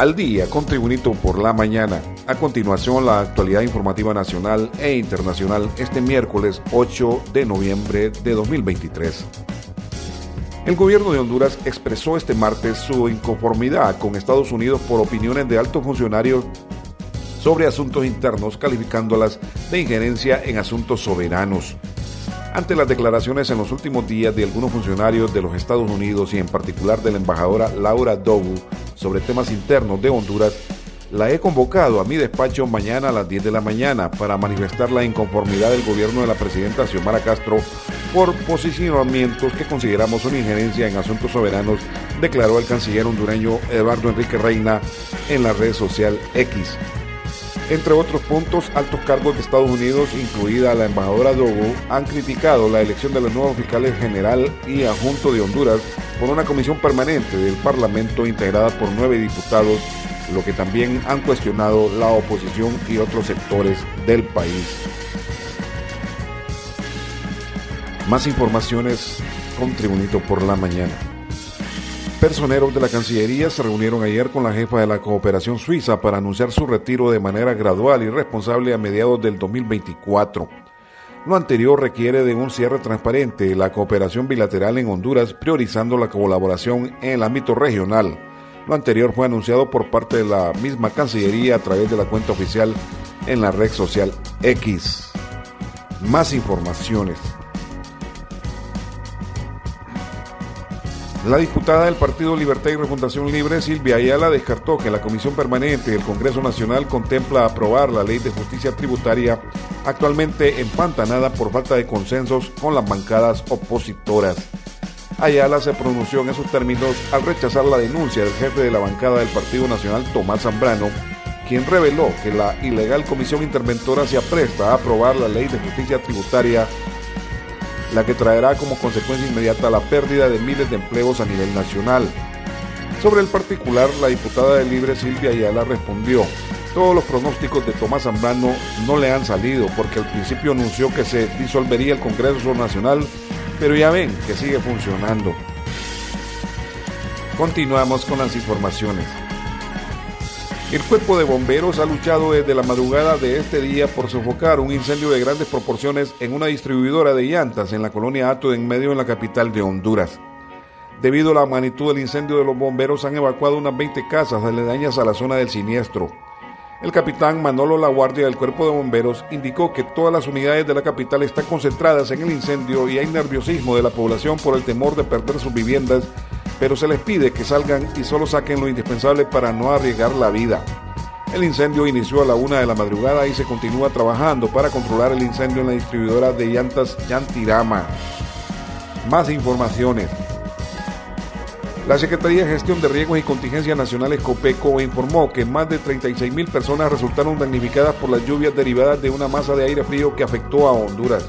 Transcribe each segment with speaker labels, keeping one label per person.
Speaker 1: Al día con Tribunito por la mañana. A continuación, la actualidad informativa nacional e internacional este miércoles 8 de noviembre de 2023. El gobierno de Honduras expresó este martes su inconformidad con Estados Unidos por opiniones de altos funcionarios sobre asuntos internos, calificándolas de injerencia en asuntos soberanos. Ante las declaraciones en los últimos días de algunos funcionarios de los Estados Unidos y en particular de la embajadora Laura Dobu sobre temas internos de Honduras, la he convocado a mi despacho mañana a las 10 de la mañana para manifestar la inconformidad del gobierno de la presidenta Xiomara Castro por posicionamientos que consideramos una injerencia en asuntos soberanos, declaró el canciller hondureño Eduardo Enrique Reina en la red social X. Entre otros puntos, altos cargos de Estados Unidos, incluida la embajadora Dogo, han criticado la elección de los nuevos fiscales general y adjunto de Honduras por una comisión permanente del Parlamento integrada por nueve diputados, lo que también han cuestionado la oposición y otros sectores del país. Más informaciones con Tribunito por la mañana. Personeros de la Cancillería se reunieron ayer con la jefa de la cooperación suiza para anunciar su retiro de manera gradual y responsable a mediados del 2024. Lo anterior requiere de un cierre transparente la cooperación bilateral en Honduras, priorizando la colaboración en el ámbito regional. Lo anterior fue anunciado por parte de la misma Cancillería a través de la cuenta oficial en la red social X. Más informaciones. La diputada del Partido Libertad y Refundación Libre, Silvia Ayala, descartó que la Comisión Permanente del Congreso Nacional contempla aprobar la ley de justicia tributaria actualmente empantanada por falta de consensos con las bancadas opositoras. Ayala se pronunció en esos términos al rechazar la denuncia del jefe de la bancada del Partido Nacional, Tomás Zambrano, quien reveló que la ilegal comisión interventora se apresta a aprobar la ley de justicia tributaria la que traerá como consecuencia inmediata la pérdida de miles de empleos a nivel nacional. Sobre el particular, la diputada de Libre Silvia Ayala respondió, todos los pronósticos de Tomás Zambrano no le han salido porque al principio anunció que se disolvería el Congreso Nacional, pero ya ven que sigue funcionando. Continuamos con las informaciones. El cuerpo de bomberos ha luchado desde la madrugada de este día por sofocar un incendio de grandes proporciones en una distribuidora de llantas en la colonia Ato en medio en la capital de Honduras. Debido a la magnitud del incendio los bomberos han evacuado unas 20 casas aledañas a la zona del siniestro. El capitán Manolo La Guardia del Cuerpo de Bomberos indicó que todas las unidades de la capital están concentradas en el incendio y hay nerviosismo de la población por el temor de perder sus viviendas pero se les pide que salgan y solo saquen lo indispensable para no arriesgar la vida. El incendio inició a la una de la madrugada y se continúa trabajando para controlar el incendio en la distribuidora de llantas Yantirama. Más informaciones. La Secretaría de Gestión de Riesgos y Contingencias Nacionales COPECO informó que más de 36 mil personas resultaron damnificadas por las lluvias derivadas de una masa de aire frío que afectó a Honduras.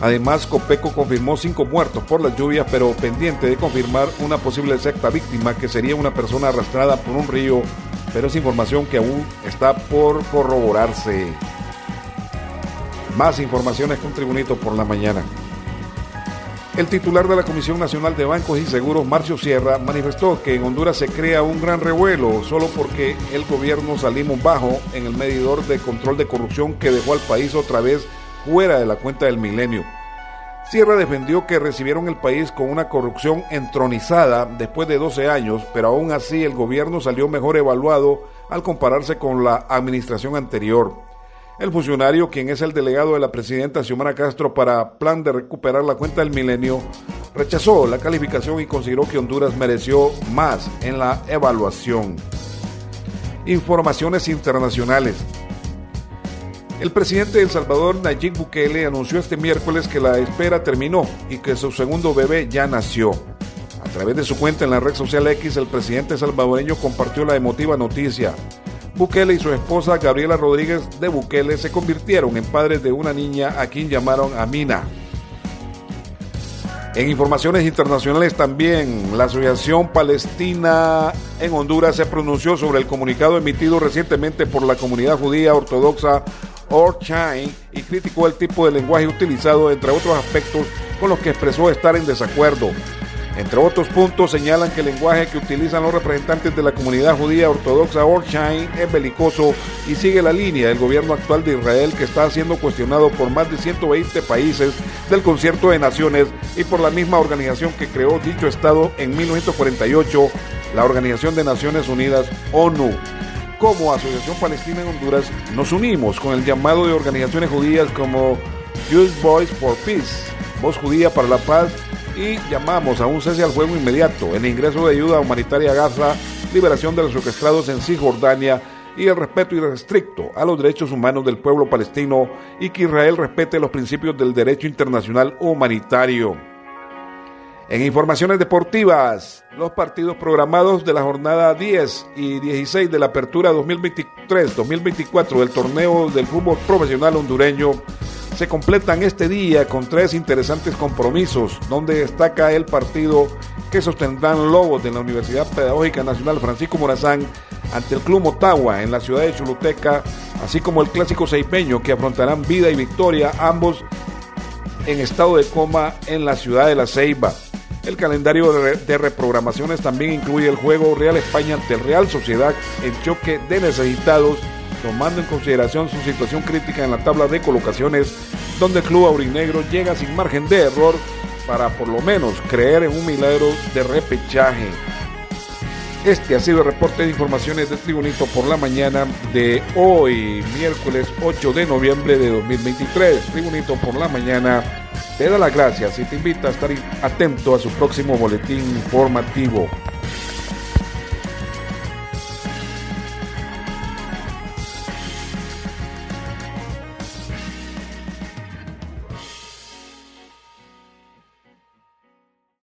Speaker 1: Además, Copeco confirmó cinco muertos por las lluvias, pero pendiente de confirmar una posible sexta víctima, que sería una persona arrastrada por un río, pero es información que aún está por corroborarse. Más informaciones con Tribunito por la mañana. El titular de la Comisión Nacional de Bancos y Seguros, Marcio Sierra, manifestó que en Honduras se crea un gran revuelo solo porque el gobierno salimos bajo en el medidor de control de corrupción que dejó al país otra vez fuera de la cuenta del milenio. Sierra defendió que recibieron el país con una corrupción entronizada después de 12 años, pero aún así el gobierno salió mejor evaluado al compararse con la administración anterior. El funcionario, quien es el delegado de la presidenta Xiomara Castro para plan de recuperar la cuenta del milenio, rechazó la calificación y consideró que Honduras mereció más en la evaluación. Informaciones internacionales. El presidente de El Salvador, Nayib Bukele, anunció este miércoles que la espera terminó y que su segundo bebé ya nació. A través de su cuenta en la red social X, el presidente salvadoreño compartió la emotiva noticia. Bukele y su esposa Gabriela Rodríguez de Bukele se convirtieron en padres de una niña a quien llamaron Amina. En informaciones internacionales también, la Asociación Palestina en Honduras se pronunció sobre el comunicado emitido recientemente por la comunidad judía ortodoxa Orchain y criticó el tipo de lenguaje utilizado, entre otros aspectos con los que expresó estar en desacuerdo. Entre otros puntos, señalan que el lenguaje que utilizan los representantes de la comunidad judía ortodoxa Orchain es belicoso y sigue la línea del gobierno actual de Israel que está siendo cuestionado por más de 120 países del Concierto de Naciones y por la misma organización que creó dicho Estado en 1948, la Organización de Naciones Unidas, ONU como Asociación Palestina en Honduras, nos unimos con el llamado de organizaciones judías como Jewish Voice for Peace, Voz Judía para la Paz, y llamamos a un cese al fuego inmediato, el ingreso de ayuda humanitaria a Gaza, liberación de los secuestrados en Cisjordania y el respeto irrestricto a los derechos humanos del pueblo palestino y que Israel respete los principios del derecho internacional humanitario. En informaciones deportivas, los partidos programados de la jornada 10 y 16 de la apertura 2023-2024 del torneo del fútbol profesional hondureño se completan este día con tres interesantes compromisos, donde destaca el partido que sostendrán Lobos de la Universidad Pedagógica Nacional Francisco Morazán ante el Club Motagua en la ciudad de Choluteca, así como el clásico seipeño que afrontarán vida y victoria, ambos en estado de coma en la ciudad de La Ceiba. El calendario de reprogramaciones también incluye el juego Real España ante el Real Sociedad en choque de necesitados, tomando en consideración su situación crítica en la tabla de colocaciones, donde el club aurinegro llega sin margen de error para por lo menos creer en un milagro de repechaje. Este ha sido el reporte de informaciones de Tribunito por la mañana de hoy, miércoles 8 de noviembre de 2023. Tribunito por la mañana te da las gracias y te invita a estar atento a su próximo boletín informativo.